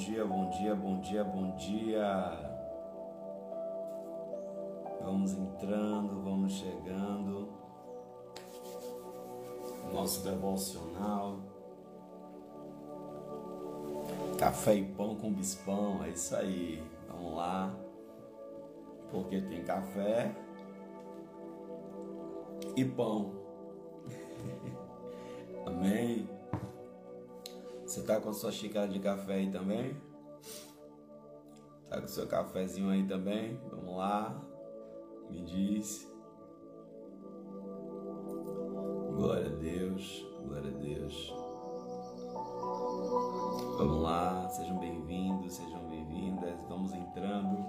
dia, bom dia, bom dia, bom dia. Vamos entrando, vamos chegando. Nosso devocional. Café e pão com bispão, é isso aí. Vamos lá. Porque tem café e pão. Tá com sua xícara de café aí também? Tá com seu cafezinho aí também? Vamos lá. Me diz. Glória a Deus. Glória a Deus. Vamos lá, sejam bem-vindos, sejam bem-vindas. Vamos entrando.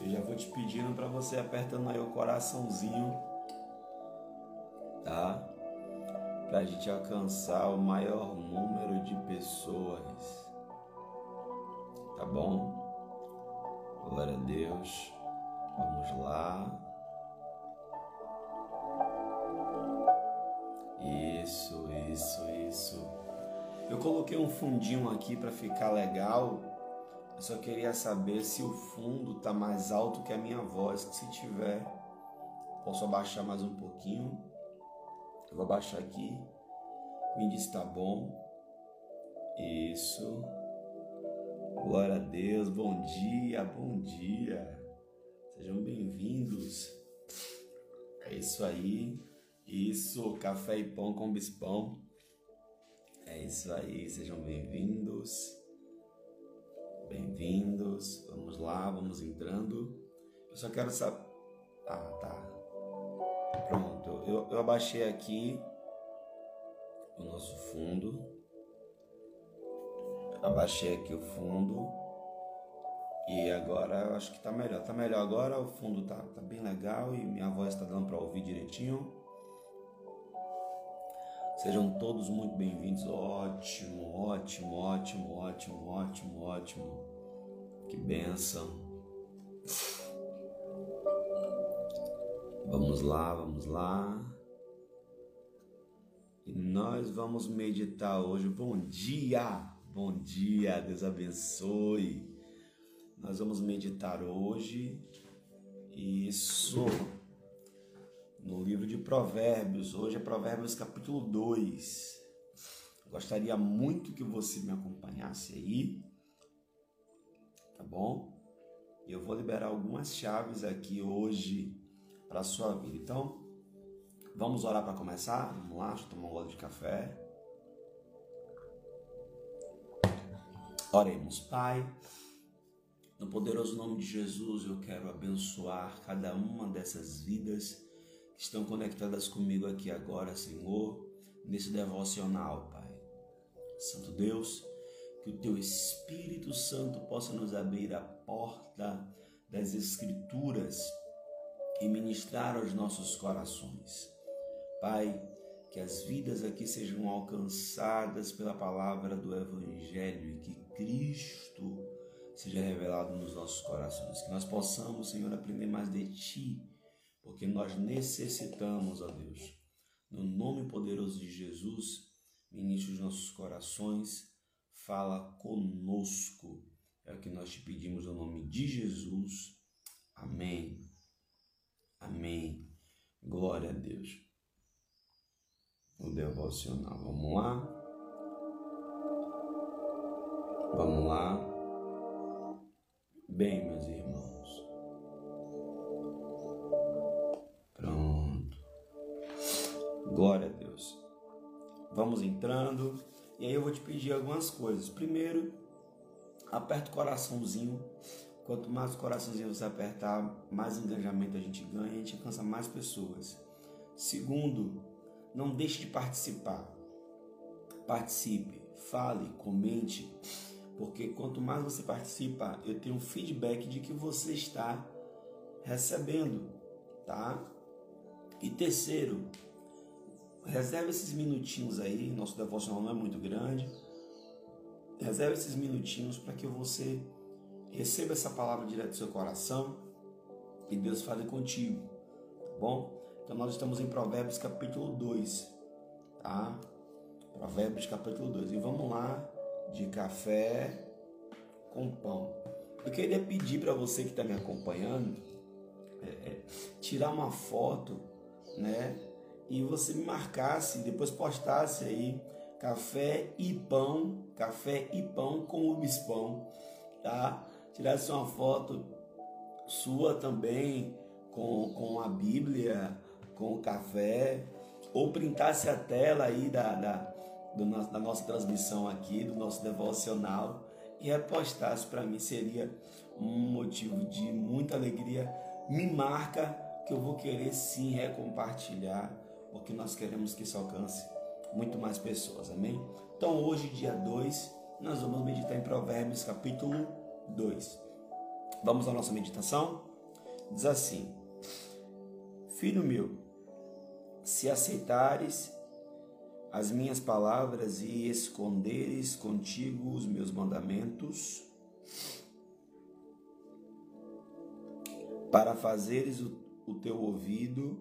Eu já vou te pedindo para você apertando aí o coraçãozinho, para a gente alcançar o maior número de pessoas. Tá bom? Glória a Deus. Vamos lá. Isso, isso, isso. Eu coloquei um fundinho aqui para ficar legal. Eu só queria saber se o fundo tá mais alto que a minha voz. Se tiver, posso abaixar mais um pouquinho. Eu vou abaixar aqui. Me diz tá bom. Isso. Glória a Deus. Bom dia, bom dia. Sejam bem-vindos. É isso aí. Isso, café e pão com bispão. É isso aí, sejam bem-vindos. Bem-vindos. Vamos lá, vamos entrando. Eu só quero saber. Ah, tá. Eu, eu abaixei aqui o nosso fundo. Abaixei aqui o fundo. E agora eu acho que tá melhor. Tá melhor agora, o fundo tá, tá bem legal e minha voz tá dando para ouvir direitinho. Sejam todos muito bem-vindos. Ótimo, ótimo, ótimo, ótimo, ótimo, ótimo. Que benção. Vamos lá, vamos lá. E nós vamos meditar hoje. Bom dia, bom dia, Deus abençoe. Nós vamos meditar hoje, isso, no livro de Provérbios. Hoje é Provérbios capítulo 2. Gostaria muito que você me acompanhasse aí, tá bom? Eu vou liberar algumas chaves aqui hoje para a sua vida. Então, vamos orar para começar? Vamos lá, deixa eu tomar um gole de café. Oremos, Pai. No poderoso nome de Jesus, eu quero abençoar cada uma dessas vidas que estão conectadas comigo aqui agora, Senhor, nesse devocional, Pai. Santo Deus, que o Teu Espírito Santo possa nos abrir a porta das Escrituras e ministrar aos nossos corações. Pai, que as vidas aqui sejam alcançadas pela palavra do Evangelho e que Cristo seja revelado nos nossos corações. Que nós possamos, Senhor, aprender mais de Ti, porque nós necessitamos, ó Deus. No nome poderoso de Jesus, ministre os nossos corações, fala conosco. É o que nós te pedimos no nome de Jesus. Amém. Amém. Glória a Deus. O devocional. Vamos lá? Vamos lá. Bem, meus irmãos. Pronto. Glória a Deus. Vamos entrando. E aí eu vou te pedir algumas coisas. Primeiro, aperta o coraçãozinho Quanto mais coraçãozinho você apertar, mais engajamento a gente ganha, a gente alcança mais pessoas. Segundo, não deixe de participar. Participe, fale, comente, porque quanto mais você participa, eu tenho um feedback de que você está recebendo, tá? E terceiro, reserve esses minutinhos aí, nosso devocional não é muito grande. Reserve esses minutinhos para que você Receba essa palavra direto do seu coração e Deus fale contigo, tá bom? Então nós estamos em Provérbios capítulo 2, tá? Provérbios capítulo 2. E vamos lá de café com pão. Eu queria pedir para você que está me acompanhando é, é, tirar uma foto, né? E você me marcasse, depois postasse aí café e pão, café e pão com o bispão, tá? Tirasse uma foto sua também com, com a Bíblia, com o café, ou printasse a tela aí da, da, do, da nossa transmissão aqui, do nosso devocional e repostasse para mim seria um motivo de muita alegria. Me marca que eu vou querer sim recompartilhar, porque nós queremos que isso alcance muito mais pessoas, amém? Então hoje, dia 2, nós vamos meditar em Provérbios capítulo 2. Vamos à nossa meditação? Diz assim: Filho meu, se aceitares as minhas palavras e esconderes contigo os meus mandamentos, para fazeres o, o teu ouvido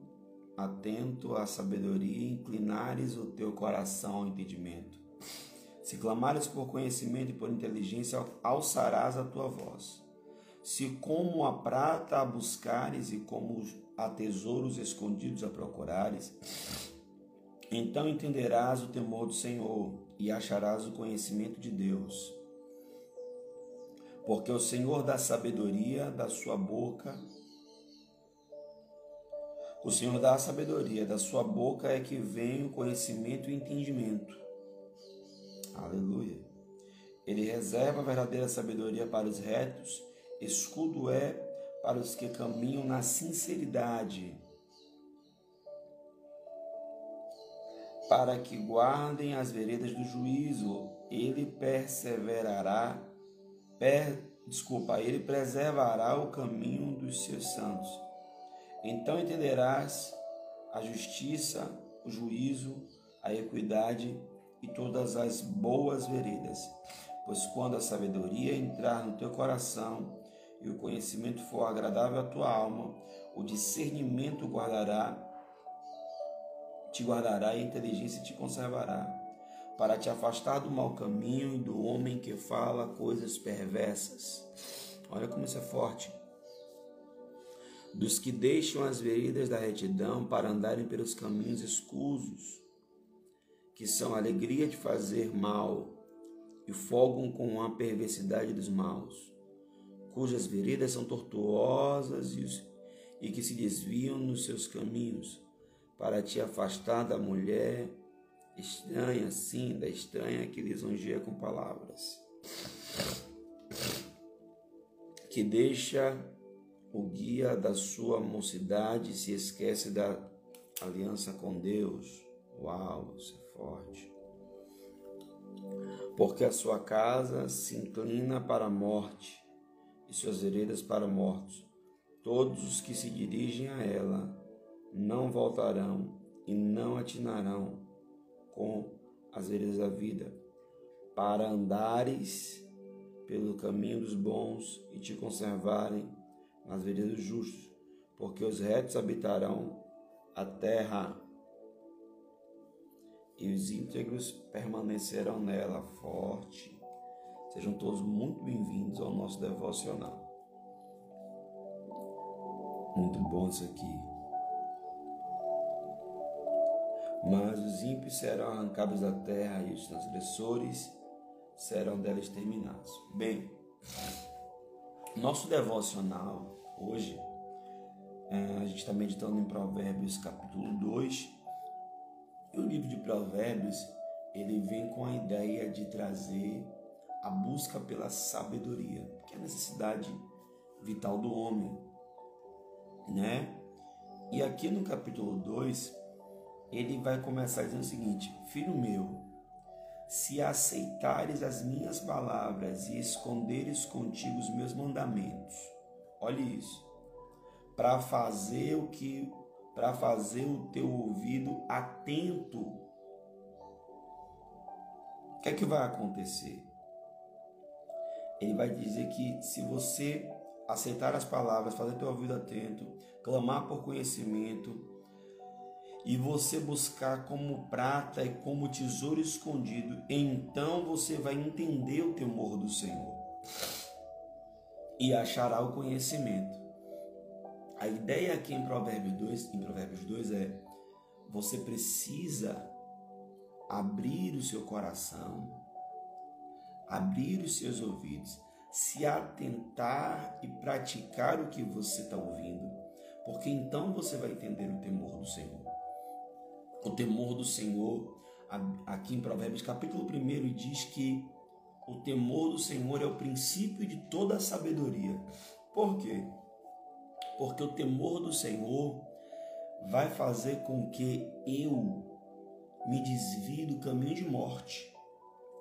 atento à sabedoria inclinares o teu coração ao entendimento. Se clamares por conhecimento e por inteligência, alçarás a tua voz. Se como a prata a buscares e como a tesouros escondidos a procurares, então entenderás o temor do Senhor e acharás o conhecimento de Deus. Porque o Senhor dá sabedoria da sua boca. O Senhor dá a sabedoria, da sua boca é que vem o conhecimento e o entendimento. Aleluia. Ele reserva a verdadeira sabedoria para os retos, escudo é para os que caminham na sinceridade. para que guardem as veredas do juízo, ele perseverará, per, desculpa, ele preservará o caminho dos seus santos. Então entenderás a justiça, o juízo, a equidade e todas as boas veredas. Pois quando a sabedoria entrar no teu coração e o conhecimento for agradável à tua alma, o discernimento guardará te guardará e a inteligência te conservará, para te afastar do mau caminho e do homem que fala coisas perversas. Olha como isso é forte. Dos que deixam as veredas da retidão para andarem pelos caminhos escusos, que são alegria de fazer mal e folgam com a perversidade dos maus, cujas veredas são tortuosas e que se desviam nos seus caminhos para te afastar da mulher estranha, sim, da estranha que lisonjeia com palavras, que deixa o guia da sua mocidade e se esquece da aliança com Deus. Uau, isso é forte. Porque a sua casa se inclina para a morte e suas veredas para mortos. Todos os que se dirigem a ela não voltarão e não atinarão com as veredas da vida, para andares pelo caminho dos bons e te conservarem nas veredas dos justos, porque os retos habitarão a terra e os íntegros permanecerão nela forte. Sejam todos muito bem-vindos ao nosso devocional. Muito bom isso aqui. Mas os ímpios serão arrancados da terra e os transgressores serão dela exterminados. Bem, nosso devocional hoje, é, a gente está meditando em Provérbios capítulo 2. E o livro de Provérbios, ele vem com a ideia de trazer a busca pela sabedoria, que é a necessidade vital do homem, né? E aqui no capítulo 2, ele vai começar dizendo o seguinte: Filho meu, se aceitares as minhas palavras e esconderes contigo os meus mandamentos, olhe isso, para fazer o que, para fazer o teu ouvido atento, o que é que vai acontecer? Ele vai dizer que se você aceitar as palavras, fazer teu ouvido atento, clamar por conhecimento, e você buscar como prata e como tesouro escondido, então você vai entender o temor do Senhor. e achará o conhecimento. A ideia aqui em Provérbios 2, em Provérbios 2 é você precisa abrir o seu coração, abrir os seus ouvidos, se atentar e praticar o que você está ouvindo, porque então você vai entender o temor do Senhor. O temor do Senhor, aqui em Provérbios capítulo 1, diz que o temor do Senhor é o princípio de toda a sabedoria. Por quê? Porque o temor do Senhor vai fazer com que eu me desvie do caminho de morte.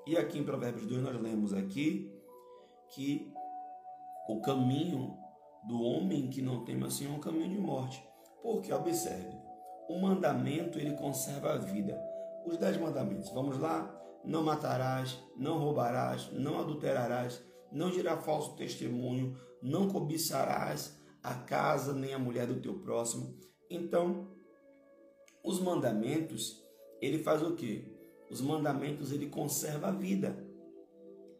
E aqui em Provérbios 2 nós lemos aqui que o caminho do homem que não teme assim é um caminho de morte. Porque observe, o mandamento ele conserva a vida. Os dez mandamentos, vamos lá? Não matarás, não roubarás, não adulterarás, não dirá falso testemunho, não cobiçarás a casa nem a mulher do teu próximo. Então, os mandamentos, ele faz o quê? Os mandamentos ele conserva a vida,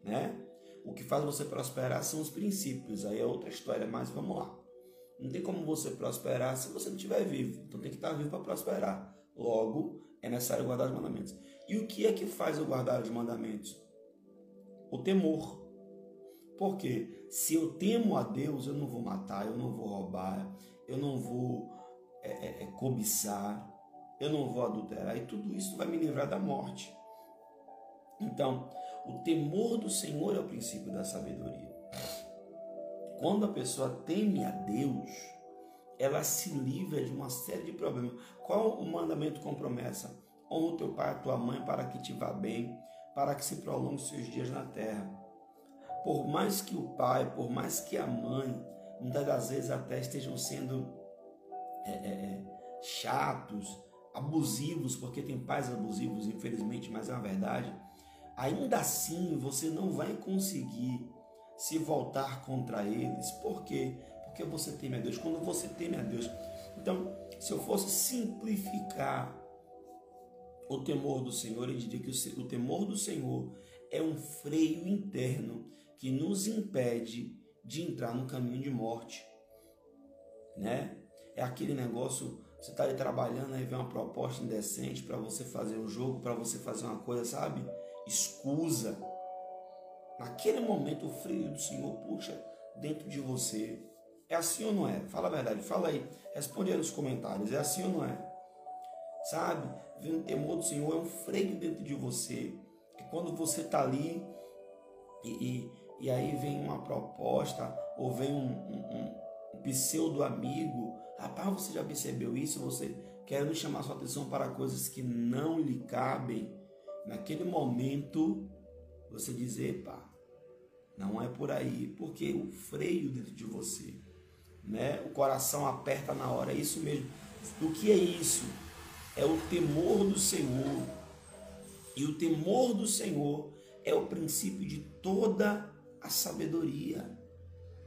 né? O que faz você prosperar são os princípios. Aí é outra história, mas vamos lá. Não tem como você prosperar se você não estiver vivo. Então tem que estar vivo para prosperar. Logo, é necessário guardar os mandamentos. E o que é que faz eu guardar os mandamentos? O temor. Porque se eu temo a Deus, eu não vou matar, eu não vou roubar, eu não vou é, é, é cobiçar, eu não vou adulterar, e tudo isso vai me livrar da morte. Então, o temor do Senhor é o princípio da sabedoria. Quando a pessoa teme a Deus, ela se livra de uma série de problemas. Qual o mandamento com promessa? Honra o teu pai e a tua mãe para que te vá bem, para que se prolongue os seus dias na terra. Por mais que o pai, por mais que a mãe, muitas das vezes até estejam sendo é, é, é chatos, abusivos, porque tem pais abusivos, infelizmente, mas é uma verdade ainda assim você não vai conseguir se voltar contra eles. Por quê? Porque você teme a Deus. Quando você teme a Deus. Então, se eu fosse simplificar o temor do Senhor, eu diria que o temor do Senhor é um freio interno que nos impede de entrar no caminho de morte. Né? É aquele negócio, você está ali trabalhando, aí vem uma proposta indecente para você fazer um jogo, para você fazer uma coisa, sabe? escusa. Naquele momento o frio do Senhor puxa dentro de você. É assim ou não é? Fala a verdade, fala aí. Responde aí nos comentários. É assim ou não é? Sabe? Vem o temor do Senhor, é um freio dentro de você. Que quando você está ali e, e, e, aí vem uma proposta ou vem um, um, um pseudo amigo. Rapaz, você já percebeu isso? Você quer chamar sua atenção para coisas que não lhe cabem naquele momento você dizer, pá, não é por aí, porque o freio dentro de você, né? O coração aperta na hora, é isso mesmo. O que é isso? É o temor do Senhor. E o temor do Senhor é o princípio de toda a sabedoria,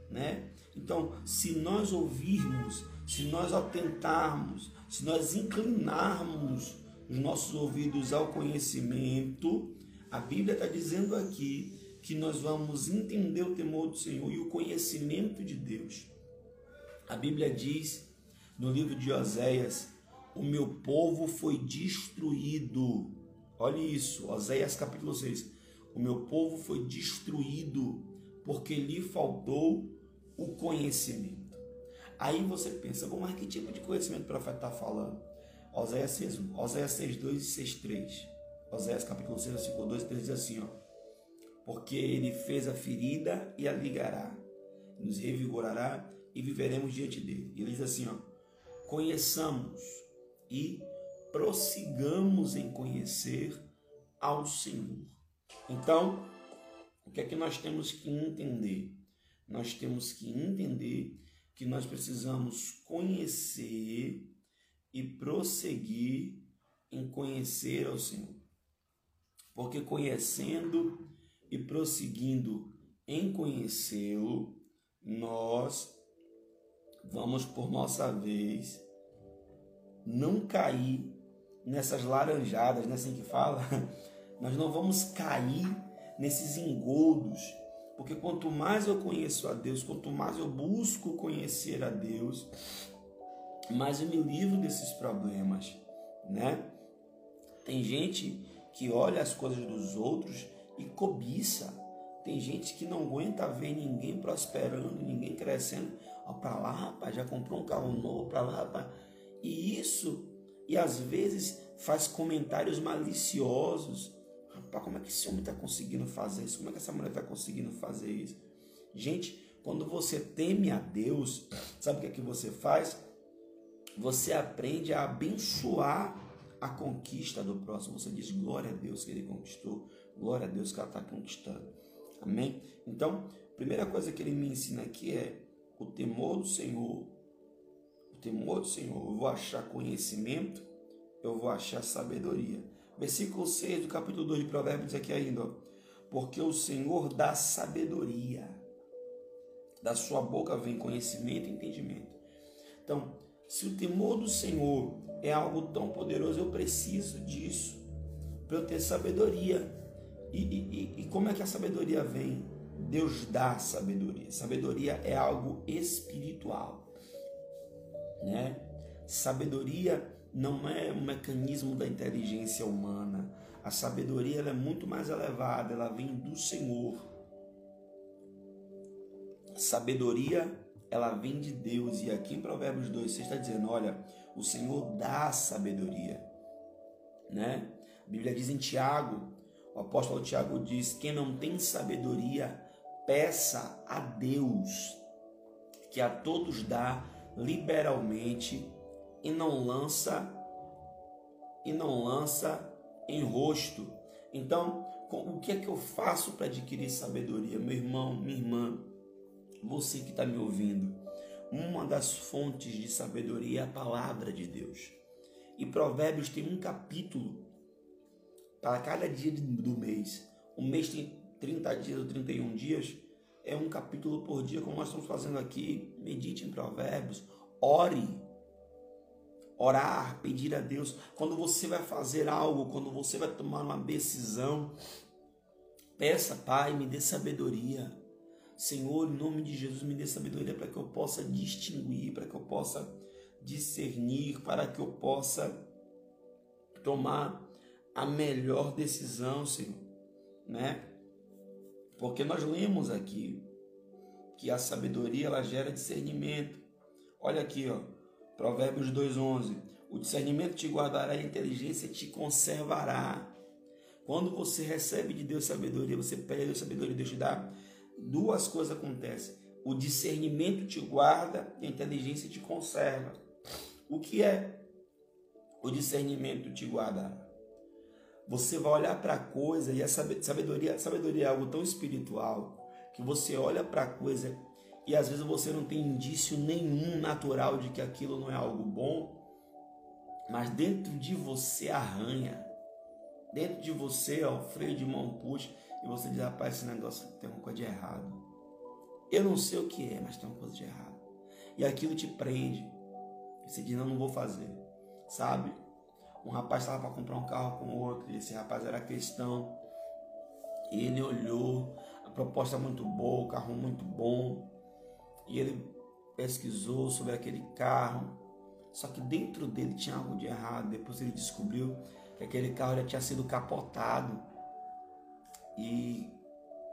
né? Então, se nós ouvirmos, se nós atentarmos, se nós inclinarmos os nossos ouvidos ao conhecimento, a Bíblia está dizendo aqui que nós vamos entender o temor do Senhor e o conhecimento de Deus. A Bíblia diz no livro de Oséias: O meu povo foi destruído. Olhe isso, Oséias capítulo 6. O meu povo foi destruído porque lhe faltou o conhecimento. Aí você pensa, bom, mas que tipo de conhecimento o profeta está falando? Oséias 6, Oséias 6, 2 e 6, 3. Oséias capítulo 6, versículo 2 e 3 diz assim, ó. Porque ele fez a ferida e a ligará, nos revigorará e viveremos diante dele. E ele diz assim, ó. Conheçamos e prossigamos em conhecer ao Senhor. Então, o que é que nós temos que entender? Nós temos que entender que nós precisamos conhecer e prosseguir em conhecer ao Senhor. Porque conhecendo e prosseguindo em conhecê-lo, nós vamos por nossa vez não cair nessas laranjadas, né, assim que fala? Nós não vamos cair nesses engodos, Porque quanto mais eu conheço a Deus, quanto mais eu busco conhecer a Deus, mais eu me livro desses problemas, né? Tem gente que olha as coisas dos outros e cobiça. Tem gente que não aguenta ver ninguém prosperando, ninguém crescendo. Ó, pra lá, rapaz, já comprou um carro novo, pra lá, rapaz. E isso, e às vezes faz comentários maliciosos. Como é que esse homem está conseguindo fazer isso? Como é que essa mulher está conseguindo fazer isso? Gente, quando você teme a Deus, sabe o que é que você faz? Você aprende a abençoar a conquista do próximo. Você diz glória a Deus que ele conquistou, glória a Deus que ela está conquistando. Amém? Então, primeira coisa que ele me ensina aqui é o temor do Senhor. O temor do Senhor. Eu vou achar conhecimento, eu vou achar sabedoria. Versículo 6 do capítulo 2 de Provérbios aqui ainda, ó, porque o Senhor dá sabedoria. Da sua boca vem conhecimento e entendimento. Então, se o temor do Senhor é algo tão poderoso, eu preciso disso para eu ter sabedoria. E, e, e como é que a sabedoria vem? Deus dá sabedoria. Sabedoria é algo espiritual, né? Sabedoria não é um mecanismo da inteligência humana. A sabedoria é muito mais elevada, ela vem do Senhor. Sabedoria ela vem de Deus. E aqui em Provérbios 2, você está dizendo: olha, o Senhor dá sabedoria. Né? A Bíblia diz em Tiago, o apóstolo Tiago diz: quem não tem sabedoria, peça a Deus, que a todos dá liberalmente e não lança e não lança em rosto. Então, o que é que eu faço para adquirir sabedoria, meu irmão, minha irmã? você que está me ouvindo, uma das fontes de sabedoria é a palavra de Deus. E Provérbios tem um capítulo para cada dia do mês. O mês tem 30 dias ou 31 dias. É um capítulo por dia, como nós estamos fazendo aqui. Medite em Provérbios. Ore. Orar, pedir a Deus. Quando você vai fazer algo, quando você vai tomar uma decisão, peça, Pai, me dê sabedoria. Senhor, em nome de Jesus, me dê sabedoria para que eu possa distinguir, para que eu possa discernir, para que eu possa tomar a melhor decisão, Senhor, né? Porque nós lemos aqui que a sabedoria ela gera discernimento. Olha aqui, ó, Provérbios 2:11. O discernimento te guardará, a inteligência te conservará. Quando você recebe de Deus sabedoria, você pede a Deus sabedoria, Deus te dá duas coisas acontecem. O discernimento te guarda e a inteligência te conserva. O que é o discernimento te guarda? Você vai olhar para a coisa e a sabedoria, sabedoria é algo tão espiritual que você olha para a coisa e às vezes você não tem indício nenhum natural de que aquilo não é algo bom, mas dentro de você arranha. Dentro de você, ó, o freio de mão puxa e você diz, rapaz, esse negócio tem uma coisa de errado. Eu não sei o que é, mas tem uma coisa de errado. E aquilo te prende. Você diz, não, não vou fazer. Sabe? Um rapaz estava para comprar um carro com outro, e esse rapaz era cristão. Ele olhou, a proposta muito boa, o carro muito bom. E ele pesquisou sobre aquele carro. Só que dentro dele tinha algo de errado. Depois ele descobriu que aquele carro já tinha sido capotado e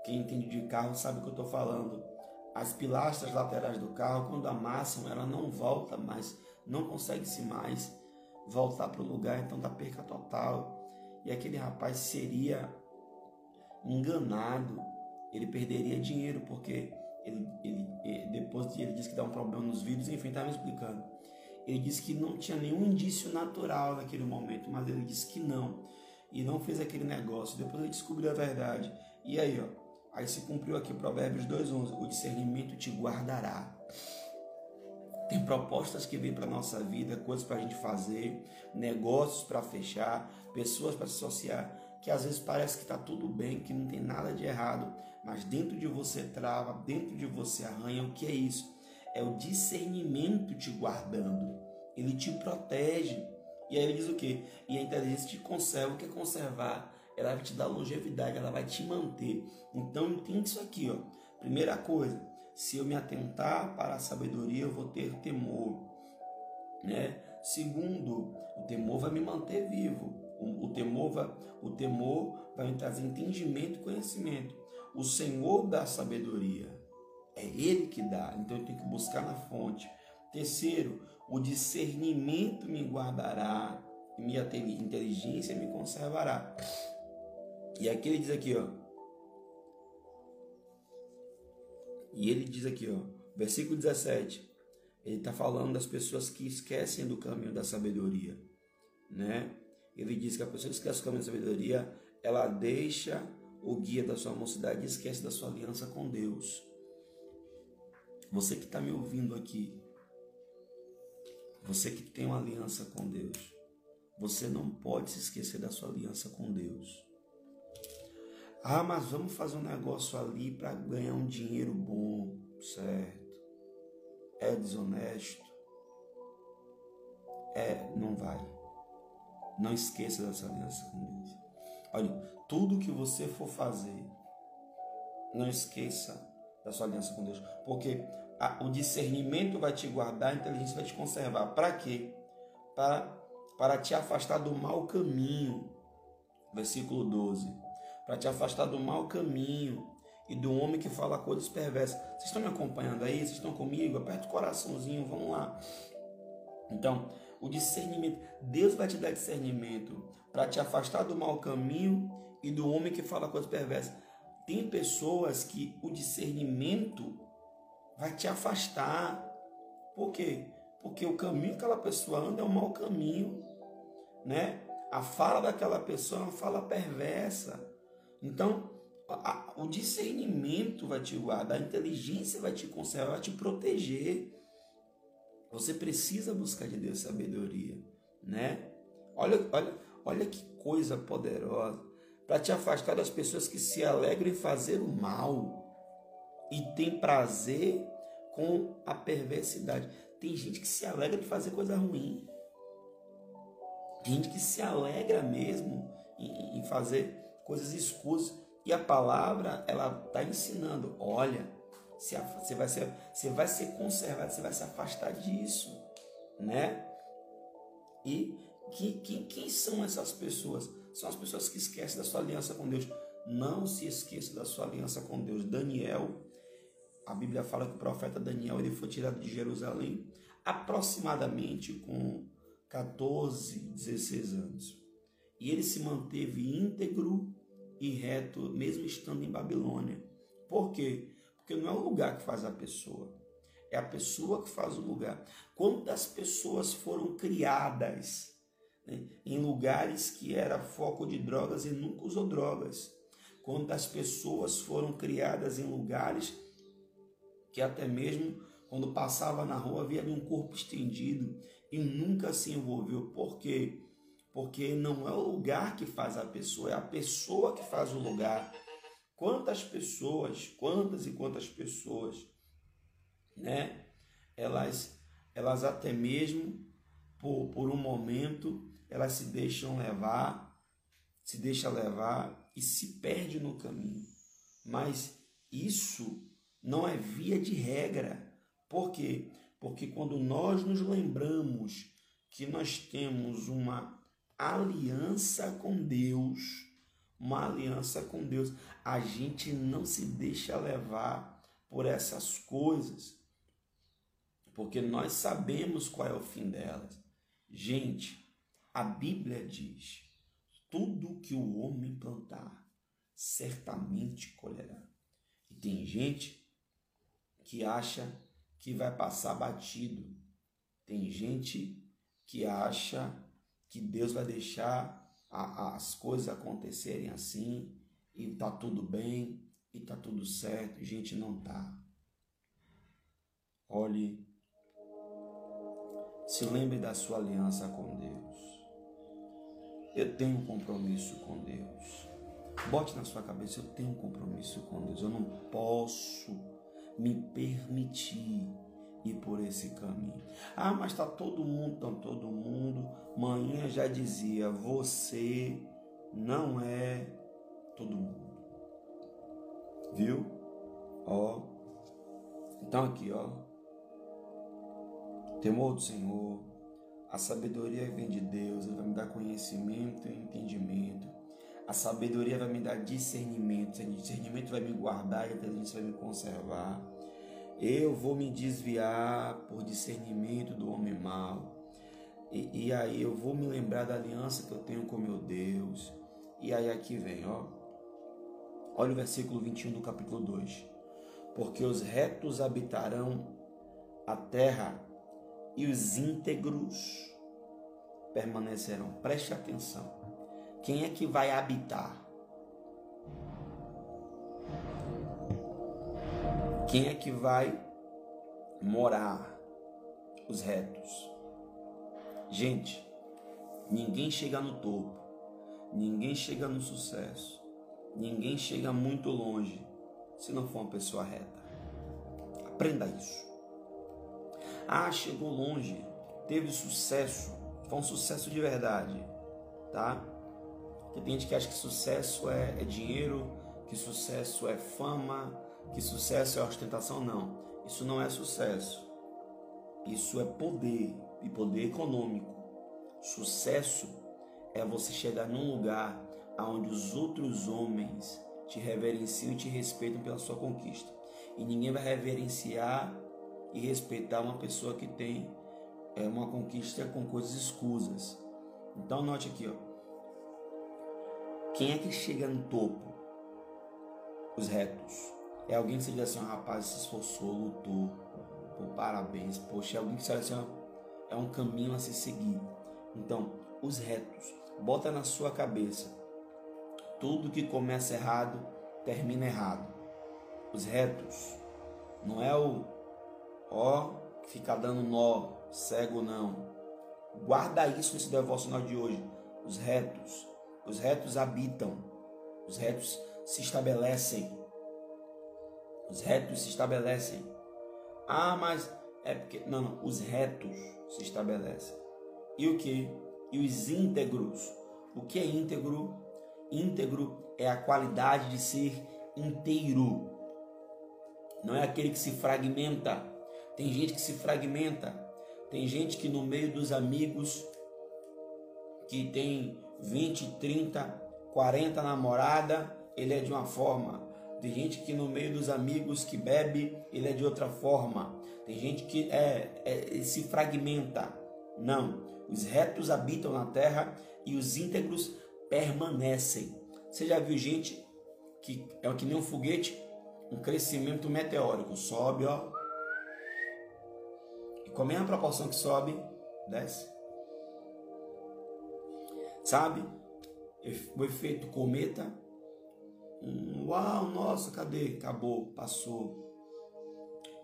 quem entende de carro sabe o que eu estou falando. As pilastras laterais do carro, quando amassam, ela não volta mais, não consegue-se mais voltar para o lugar, então dá perca total. E aquele rapaz seria enganado, ele perderia dinheiro, porque ele, ele, depois ele disse que dá um problema nos vidros, enfim, estava me explicando. Ele disse que não tinha nenhum indício natural naquele momento, mas ele disse que não e não fez aquele negócio. Depois ele descobriu a verdade. E aí, ó, aí se cumpriu aqui Provérbios 2:11, o discernimento te guardará. Tem propostas que vêm para nossa vida, coisas para a gente fazer, negócios para fechar, pessoas para se associar, que às vezes parece que está tudo bem, que não tem nada de errado, mas dentro de você trava, dentro de você arranha. O que é isso? É o discernimento te guardando. Ele te protege. E aí ele diz o quê? E a inteligência te conserva. O que é conservar? Ela vai te dar longevidade, ela vai te manter. Então entende isso aqui, ó. Primeira coisa, se eu me atentar para a sabedoria, eu vou ter temor, né? Segundo, o temor vai me manter vivo. O, o temor vai, o temor vai trazer entendimento e conhecimento. O Senhor dá sabedoria. É Ele que dá. Então eu tenho que buscar na fonte. Terceiro, o discernimento me guardará, minha inteligência me conservará. E aqui ele diz aqui, ó. E ele diz aqui, ó, versículo 17. Ele está falando das pessoas que esquecem do caminho da sabedoria, né? Ele diz que a pessoa que esquece do caminho da sabedoria, ela deixa o guia da sua mocidade e esquece da sua aliança com Deus. Você que está me ouvindo aqui, você que tem uma aliança com Deus, você não pode se esquecer da sua aliança com Deus. Ah, mas vamos fazer um negócio ali para ganhar um dinheiro bom, certo? É desonesto? É, não vai. Não esqueça dessa aliança com Deus. Olha, tudo que você for fazer, não esqueça da sua aliança com Deus, porque a, o discernimento vai te guardar, a inteligência vai te conservar. Para quê? Para, para te afastar do mau caminho. Versículo 12. Para te afastar do mau caminho e do homem que fala coisas perversas. Vocês estão me acompanhando aí? Vocês estão comigo? Aperta o coraçãozinho, vamos lá. Então, o discernimento. Deus vai te dar discernimento para te afastar do mau caminho e do homem que fala coisas perversas. Tem pessoas que o discernimento vai te afastar. Por quê? Porque o caminho que aquela pessoa anda é um mau caminho, né? A fala daquela pessoa é uma fala perversa. Então, a, o discernimento vai te guardar, a inteligência vai te conservar, vai te proteger. Você precisa buscar de Deus sabedoria, né? Olha, olha, olha que coisa poderosa para te afastar das pessoas que se alegram em fazer o mal e tem prazer com a perversidade. Tem gente que se alegra de fazer coisa ruim. Tem gente que se alegra mesmo em, em fazer coisas escusas. E a palavra, ela está ensinando, olha, você vai ser, você vai ser conservado, você vai se afastar disso, né? E que, que, quem são essas pessoas? São as pessoas que esquecem da sua aliança com Deus. Não se esqueça da sua aliança com Deus. Daniel, a Bíblia fala que o profeta Daniel ele foi tirado de Jerusalém aproximadamente com 14, 16 anos. E ele se manteve íntegro e reto, mesmo estando em Babilônia. Por quê? Porque não é o lugar que faz a pessoa, é a pessoa que faz o lugar. Quantas pessoas foram criadas né, em lugares que era foco de drogas e nunca usou drogas? Quantas pessoas foram criadas em lugares que até mesmo quando passava na rua via um corpo estendido e nunca se envolveu. Por quê? Porque não é o lugar que faz a pessoa, é a pessoa que faz o lugar. Quantas pessoas, quantas e quantas pessoas, né? Elas, elas até mesmo por, por um momento, elas se deixam levar, se deixa levar e se perde no caminho. Mas isso não é via de regra. Por quê? Porque quando nós nos lembramos que nós temos uma aliança com Deus, uma aliança com Deus, a gente não se deixa levar por essas coisas, porque nós sabemos qual é o fim delas. Gente, a Bíblia diz: tudo que o homem plantar, certamente colherá. E tem gente que acha que vai passar batido. Tem gente que acha que Deus vai deixar a, as coisas acontecerem assim e tá tudo bem e tá tudo certo. Gente, não tá. Olhe, se lembre da sua aliança com Deus. Eu tenho um compromisso com Deus. Bote na sua cabeça, eu tenho um compromisso com Deus. Eu não posso me permitir ir por esse caminho. Ah, mas está todo mundo, tá todo mundo. Manhã já dizia, você não é todo mundo. Viu? Ó. Então aqui, ó. Temor do Senhor. A sabedoria vem de Deus, ele vai me dar conhecimento e entendimento. A sabedoria vai me dar discernimento, discernimento vai me guardar e a inteligência vai me conservar. Eu vou me desviar por discernimento do homem mau. E, e, aí eu vou me lembrar da aliança que eu tenho com meu Deus. E aí aqui vem, ó. Olha o versículo 21 do capítulo 2. Porque os retos habitarão a terra e os íntegros permanecerão. Preste atenção. Quem é que vai habitar? Quem é que vai morar? Os retos. Gente, ninguém chega no topo, ninguém chega no sucesso, ninguém chega muito longe se não for uma pessoa reta. Aprenda isso. Ah, chegou longe, teve sucesso, foi um sucesso de verdade, tá? Porque tem gente que acha que sucesso é, é dinheiro, que sucesso é fama, que sucesso é ostentação. Não, isso não é sucesso. Isso é poder e poder econômico. Sucesso é você chegar num lugar onde os outros homens te reverenciam e te respeitam pela sua conquista. E ninguém vai reverenciar e respeitar uma pessoa que tem é, uma conquista com coisas escusas. Então note aqui, ó. Quem é que chega no topo? Os retos. É alguém que você diz assim, rapaz, se esforçou, lutou, pô, parabéns. Poxa, é alguém que você diz assim, é um caminho a se seguir. Então, os retos, bota na sua cabeça, tudo que começa errado, termina errado. Os retos, não é o ó, que fica dando nó, cego não. Guarda isso nesse devocional de hoje. Os retos, os retos habitam, os retos se estabelecem. Os retos se estabelecem. Ah, mas é porque. Não, não. Os retos se estabelecem. E o que? E os íntegros. O que é íntegro? Íntegro é a qualidade de ser inteiro. Não é aquele que se fragmenta. Tem gente que se fragmenta. Tem gente que no meio dos amigos que tem 20, 30, 40 namorada, ele é de uma forma. Tem gente que no meio dos amigos que bebe, ele é de outra forma. Tem gente que é, é, se fragmenta. Não. Os retos habitam na terra e os íntegros permanecem. Você já viu gente que é que nem um foguete, um crescimento meteórico. Sobe, ó. E com a mesma proporção que sobe, desce. Sabe? O efeito cometa Uau, nossa, cadê? Acabou, passou.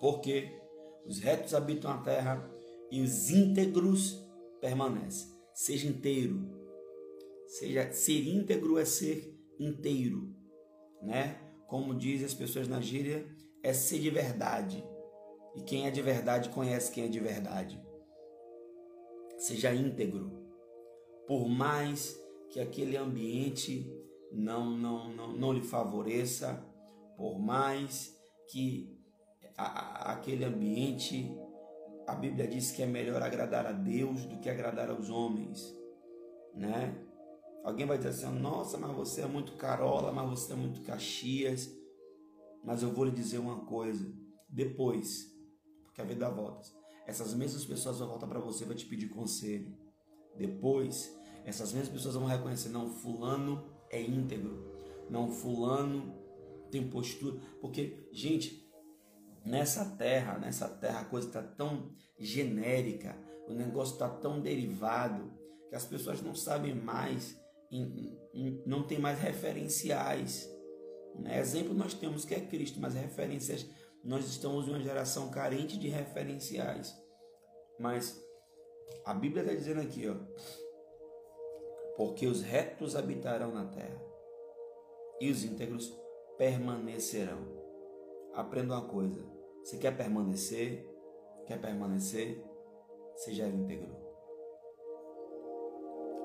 Porque os retos habitam a terra e os íntegros permanecem. Seja inteiro. Seja ser íntegro é ser inteiro, né? Como dizem as pessoas na gíria, é ser de verdade. E quem é de verdade conhece quem é de verdade. Seja íntegro. Por mais que aquele ambiente não, não, não, não lhe favoreça, por mais que a, a, aquele ambiente, a Bíblia diz que é melhor agradar a Deus do que agradar aos homens, né? Alguém vai dizer assim: nossa, mas você é muito carola, mas você é muito caxias. Mas eu vou lhe dizer uma coisa: depois, porque a vida volta, essas mesmas pessoas vão voltar para você e vai te pedir conselho. Depois, essas mesmas pessoas vão reconhecer: não, Fulano é íntegro. Não, fulano tem postura. Porque, gente, nessa terra, nessa terra a coisa está tão genérica, o negócio está tão derivado, que as pessoas não sabem mais, não tem mais referenciais. Né? Exemplo nós temos que é Cristo, mas referências, nós estamos em uma geração carente de referenciais. Mas a Bíblia está dizendo aqui, ó, porque os retos habitarão na terra e os íntegros permanecerão. Aprenda uma coisa: você quer permanecer, quer permanecer, seja é íntegro.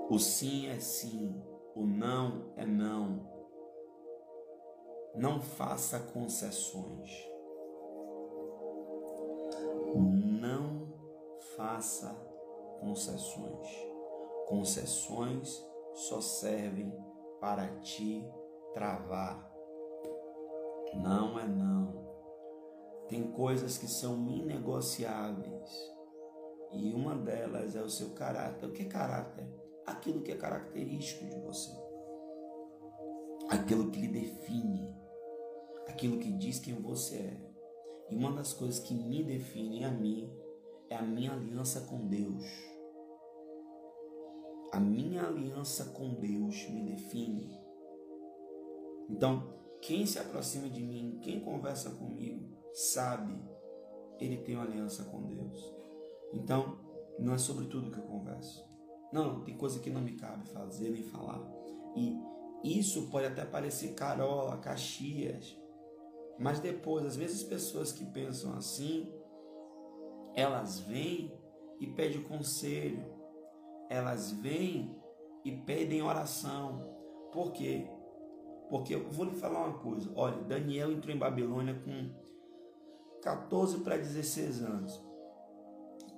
O sim é sim, o não é não. Não faça concessões. Não faça concessões. Concessões só servem para te travar. Não é não. Tem coisas que são inegociáveis. E uma delas é o seu caráter. O que é caráter? Aquilo que é característico de você. Aquilo que lhe define. Aquilo que diz quem você é. E uma das coisas que me define a mim é a minha aliança com Deus. A minha aliança com Deus me define. Então, quem se aproxima de mim, quem conversa comigo, sabe, ele tem uma aliança com Deus. Então, não é sobre tudo que eu converso. Não, tem coisa que não me cabe fazer nem falar. E isso pode até parecer Carola, Caxias, mas depois, às vezes, pessoas que pensam assim, elas vêm e pedem conselho, elas vêm e pedem oração. Por quê? Porque eu vou lhe falar uma coisa. Olha, Daniel entrou em Babilônia com 14 para 16 anos.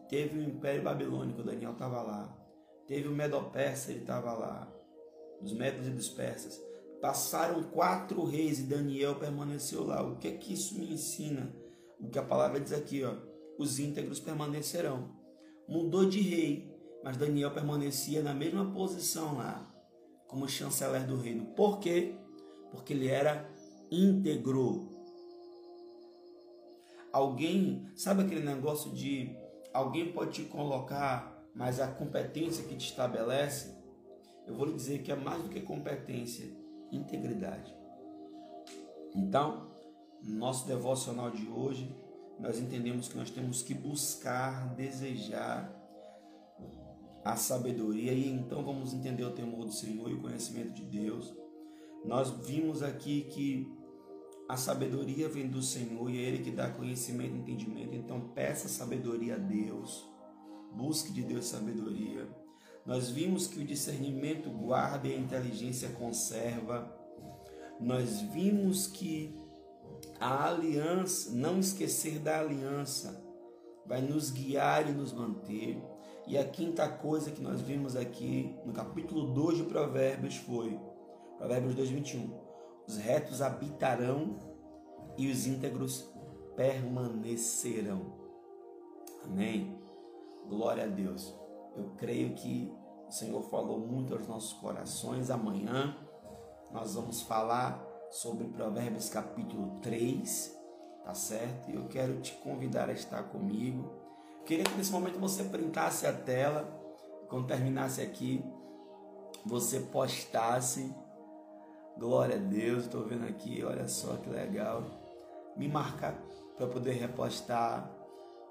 Teve o Império Babilônico, Daniel estava lá. Teve o Medo-Persa, ele estava lá. Os Medos e dos Persas. Passaram quatro reis e Daniel permaneceu lá. O que é que isso me ensina? O que a palavra diz aqui, ó. Os íntegros permanecerão. Mudou de rei, mas Daniel permanecia na mesma posição lá, como chanceler do reino. Por quê? Porque ele era íntegro. Alguém, sabe aquele negócio de alguém pode te colocar, mas a competência que te estabelece, eu vou lhe dizer que é mais do que competência, integridade. Então, no nosso devocional de hoje, nós entendemos que nós temos que buscar, desejar a sabedoria e então vamos entender o temor do Senhor e o conhecimento de Deus. Nós vimos aqui que a sabedoria vem do Senhor e é Ele que dá conhecimento e entendimento. Então peça sabedoria a Deus, busque de Deus sabedoria nós vimos que o discernimento guarda e a inteligência conserva. Nós vimos que a aliança, não esquecer da aliança, vai nos guiar e nos manter. E a quinta coisa que nós vimos aqui no capítulo 2 de Provérbios foi, Provérbios 2, 21. Os retos habitarão e os íntegros permanecerão. Amém? Glória a Deus. Eu creio que o Senhor falou muito aos nossos corações. Amanhã nós vamos falar sobre Provérbios capítulo 3, tá certo? E eu quero te convidar a estar comigo. Queria que nesse momento você printasse a tela, quando terminasse aqui, você postasse. Glória a Deus, estou vendo aqui, olha só que legal. Me marcar para poder repostar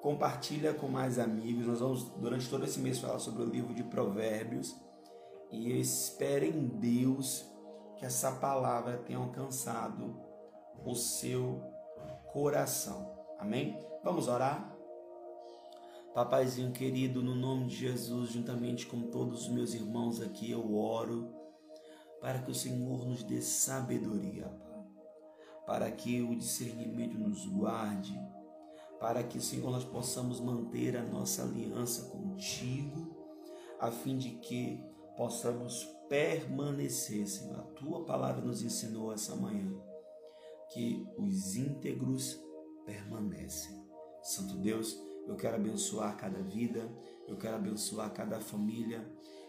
compartilha com mais amigos. Nós vamos, durante todo esse mês, falar sobre o livro de Provérbios. E eu espero em Deus que essa palavra tenha alcançado o seu coração. Amém? Vamos orar? Papaizinho querido, no nome de Jesus, juntamente com todos os meus irmãos aqui, eu oro para que o Senhor nos dê sabedoria, Pai, para que o discernimento nos guarde para que, Senhor, nós possamos manter a nossa aliança contigo, a fim de que possamos permanecer, Senhor. A tua palavra nos ensinou essa manhã que os íntegros permanecem. Santo Deus, eu quero abençoar cada vida, eu quero abençoar cada família,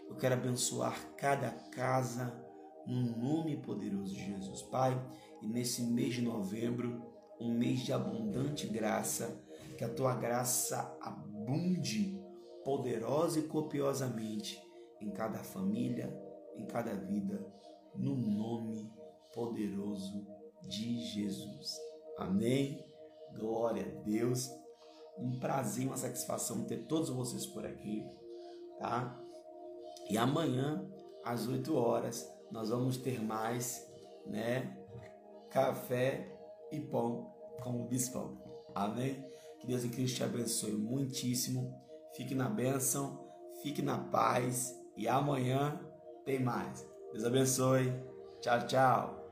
eu quero abençoar cada casa, no nome poderoso de Jesus. Pai, e nesse mês de novembro, um mês de abundante graça, que a tua graça abunde poderosa e copiosamente em cada família, em cada vida, no nome poderoso de Jesus. Amém. Glória a Deus. Um prazer, uma satisfação ter todos vocês por aqui, tá? E amanhã, às 8 horas, nós vamos ter mais, né? Café e pão com o bispão. Amém? Que Deus em Cristo te abençoe muitíssimo. Fique na bênção, fique na paz e amanhã tem mais. Deus abençoe. Tchau, tchau.